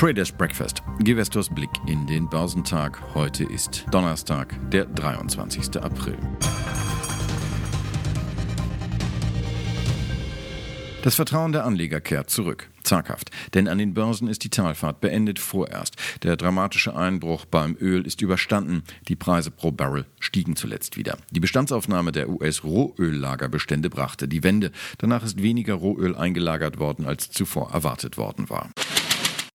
Traders Breakfast. Gewestors Blick in den Börsentag. Heute ist Donnerstag, der 23. April. Das Vertrauen der Anleger kehrt zurück. Zaghaft. Denn an den Börsen ist die Talfahrt beendet vorerst. Der dramatische Einbruch beim Öl ist überstanden. Die Preise pro Barrel stiegen zuletzt wieder. Die Bestandsaufnahme der US-Rohöllagerbestände brachte die Wende. Danach ist weniger Rohöl eingelagert worden, als zuvor erwartet worden war.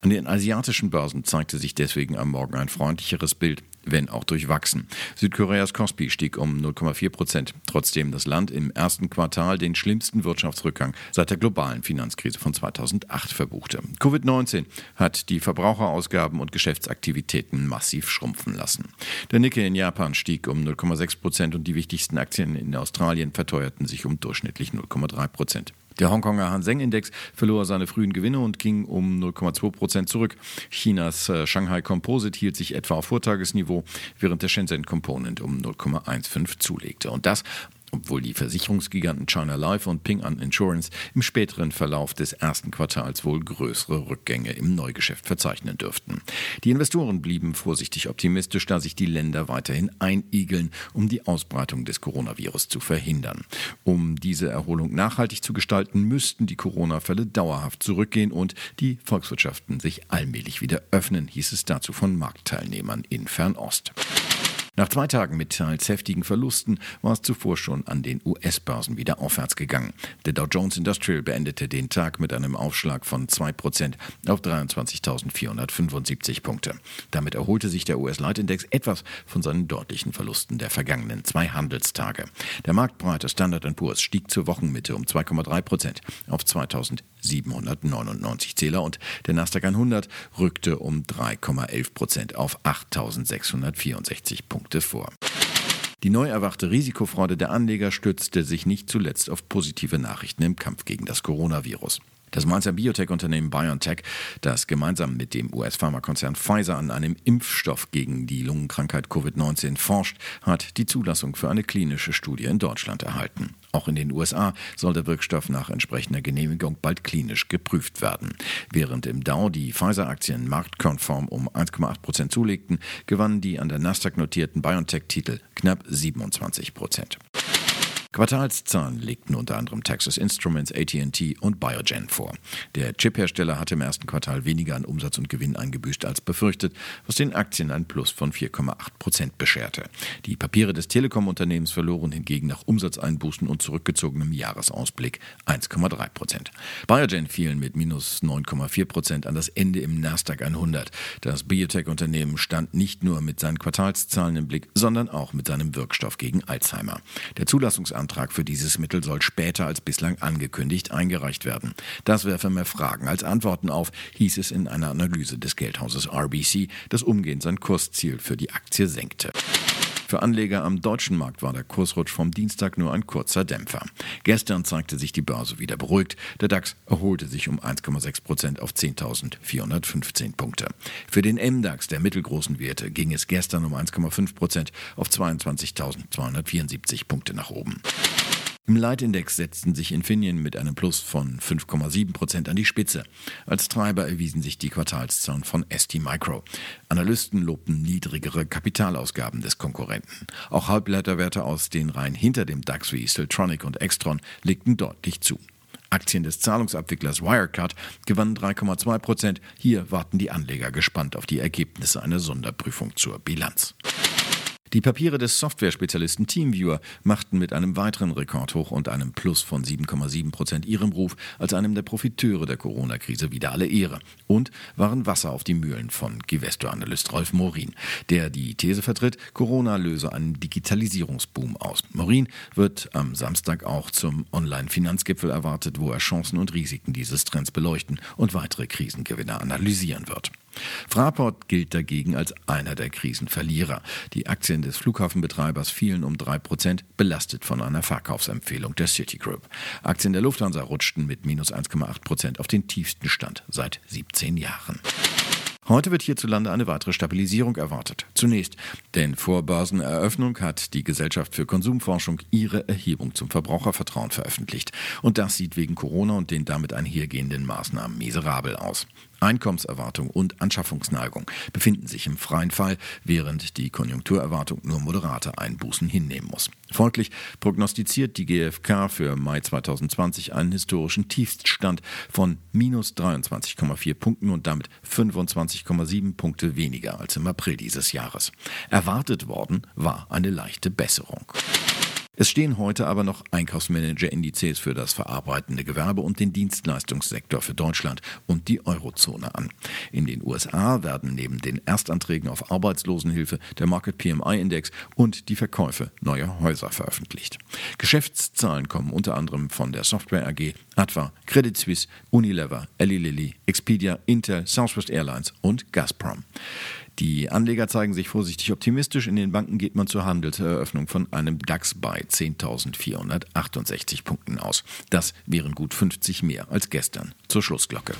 An den asiatischen Börsen zeigte sich deswegen am Morgen ein freundlicheres Bild, wenn auch durchwachsen. Südkoreas Kospi stieg um 0,4 Prozent, trotzdem das Land im ersten Quartal den schlimmsten Wirtschaftsrückgang seit der globalen Finanzkrise von 2008 verbuchte. Covid-19 hat die Verbraucherausgaben und Geschäftsaktivitäten massiv schrumpfen lassen. Der Nikkei in Japan stieg um 0,6 Prozent und die wichtigsten Aktien in Australien verteuerten sich um durchschnittlich 0,3 Prozent. Der Hongkonger Hang-Seng-Index verlor seine frühen Gewinne und ging um 0,2 Prozent zurück. Chinas äh, Shanghai Composite hielt sich etwa auf Vortagesniveau, während der Shenzhen Component um 0,15 zulegte. Und das, obwohl die Versicherungsgiganten China Life und Ping An Insurance im späteren Verlauf des ersten Quartals wohl größere Rückgänge im Neugeschäft verzeichnen dürften. Die Investoren blieben vorsichtig optimistisch, da sich die Länder weiterhin einigeln, um die Ausbreitung des Coronavirus zu verhindern. Um diese Erholung nachhaltig zu gestalten, müssten die Corona-Fälle dauerhaft zurückgehen und die Volkswirtschaften sich allmählich wieder öffnen, hieß es dazu von Marktteilnehmern in Fernost. Nach zwei Tagen mit teils heftigen Verlusten war es zuvor schon an den US-Börsen wieder aufwärts gegangen. Der Dow Jones Industrial beendete den Tag mit einem Aufschlag von 2% auf 23.475 Punkte. Damit erholte sich der US-Leitindex etwas von seinen deutlichen Verlusten der vergangenen zwei Handelstage. Der marktbreite Standard Poor's stieg zur Wochenmitte um 2,3% auf 2.799 Zähler und der Nasdaq 100 rückte um 3,11% auf 8.664 Punkte. Punkte vor. Die neu erwachte Risikofreude der Anleger stützte sich nicht zuletzt auf positive Nachrichten im Kampf gegen das Coronavirus. Das Mainzer Biotech-Unternehmen BioNTech, das gemeinsam mit dem US-Pharmakonzern Pfizer an einem Impfstoff gegen die Lungenkrankheit Covid-19 forscht, hat die Zulassung für eine klinische Studie in Deutschland erhalten. Auch in den USA soll der Wirkstoff nach entsprechender Genehmigung bald klinisch geprüft werden. Während im Dow die Pfizer-Aktien marktkonform um 1,8 Prozent zulegten, gewannen die an der Nasdaq notierten BioNTech-Titel knapp 27 Prozent. Quartalszahlen legten unter anderem Texas Instruments, AT&T und Biogen vor. Der Chiphersteller hatte im ersten Quartal weniger an Umsatz und Gewinn eingebüßt als befürchtet, was den Aktien ein Plus von 4,8 Prozent bescherte. Die Papiere des Telekom-Unternehmens verloren hingegen nach Umsatzeinbußen und zurückgezogenem Jahresausblick 1,3 Prozent. Biogen fielen mit minus 9,4 Prozent an das Ende im Nasdaq 100. Das Biotech-Unternehmen stand nicht nur mit seinen Quartalszahlen im Blick, sondern auch mit seinem Wirkstoff gegen Alzheimer. Der Zulassungsantrag Antrag für dieses Mittel soll später als bislang angekündigt eingereicht werden. Das werfe mehr Fragen als Antworten auf, hieß es in einer Analyse des Geldhauses RBC, das umgehend sein Kursziel für die Aktie senkte. Für Anleger am deutschen Markt war der Kursrutsch vom Dienstag nur ein kurzer Dämpfer. Gestern zeigte sich die Börse wieder beruhigt. Der DAX erholte sich um 1,6 Prozent auf 10.415 Punkte. Für den MDAX der mittelgroßen Werte ging es gestern um 1,5 Prozent auf 22.274 Punkte nach oben. Im Leitindex setzten sich Infineon mit einem Plus von 5,7 Prozent an die Spitze. Als Treiber erwiesen sich die Quartalszahlen von ST Micro. Analysten lobten niedrigere Kapitalausgaben des Konkurrenten. Auch Halbleiterwerte aus den Reihen hinter dem DAX wie Siltronic und Extron legten deutlich zu. Aktien des Zahlungsabwicklers Wirecard gewannen 3,2 Prozent. Hier warten die Anleger gespannt auf die Ergebnisse einer Sonderprüfung zur Bilanz. Die Papiere des Software-Spezialisten TeamViewer machten mit einem weiteren Rekord hoch und einem Plus von 7,7 Prozent ihrem Ruf als einem der Profiteure der Corona-Krise wieder alle Ehre und waren Wasser auf die Mühlen von Givesto-Analyst Rolf Morin, der die These vertritt, Corona löse einen Digitalisierungsboom aus. Morin wird am Samstag auch zum Online-Finanzgipfel erwartet, wo er Chancen und Risiken dieses Trends beleuchten und weitere Krisengewinner analysieren wird. Fraport gilt dagegen als einer der Krisenverlierer. Die Aktien des Flughafenbetreibers fielen um 3%, belastet von einer Verkaufsempfehlung der Citigroup. Aktien der Lufthansa rutschten mit minus 1,8% auf den tiefsten Stand seit 17 Jahren. Heute wird hierzulande eine weitere Stabilisierung erwartet. Zunächst, denn vor Börseneröffnung hat die Gesellschaft für Konsumforschung ihre Erhebung zum Verbrauchervertrauen veröffentlicht. Und das sieht wegen Corona und den damit einhergehenden Maßnahmen miserabel aus. Einkommenserwartung und Anschaffungsneigung befinden sich im freien Fall, während die Konjunkturerwartung nur moderate Einbußen hinnehmen muss. Folglich prognostiziert die GfK für Mai 2020 einen historischen Tiefststand von minus 23,4 Punkten und damit 25,7 Punkte weniger als im April dieses Jahres. Erwartet worden war eine leichte Besserung. Es stehen heute aber noch Einkaufsmanager-Indizes für das verarbeitende Gewerbe und den Dienstleistungssektor für Deutschland und die Eurozone an. In den USA werden neben den Erstanträgen auf Arbeitslosenhilfe der Market PMI-Index und die Verkäufe neuer Häuser veröffentlicht. Geschäftszahlen kommen unter anderem von der Software AG, Adva, Credit Suisse, Unilever, Eli Lilly, Expedia, Intel, Southwest Airlines und Gazprom. Die Anleger zeigen sich vorsichtig optimistisch. In den Banken geht man zur Handelseröffnung von einem DAX bei 10.468 Punkten aus. Das wären gut 50 mehr als gestern zur Schlussglocke.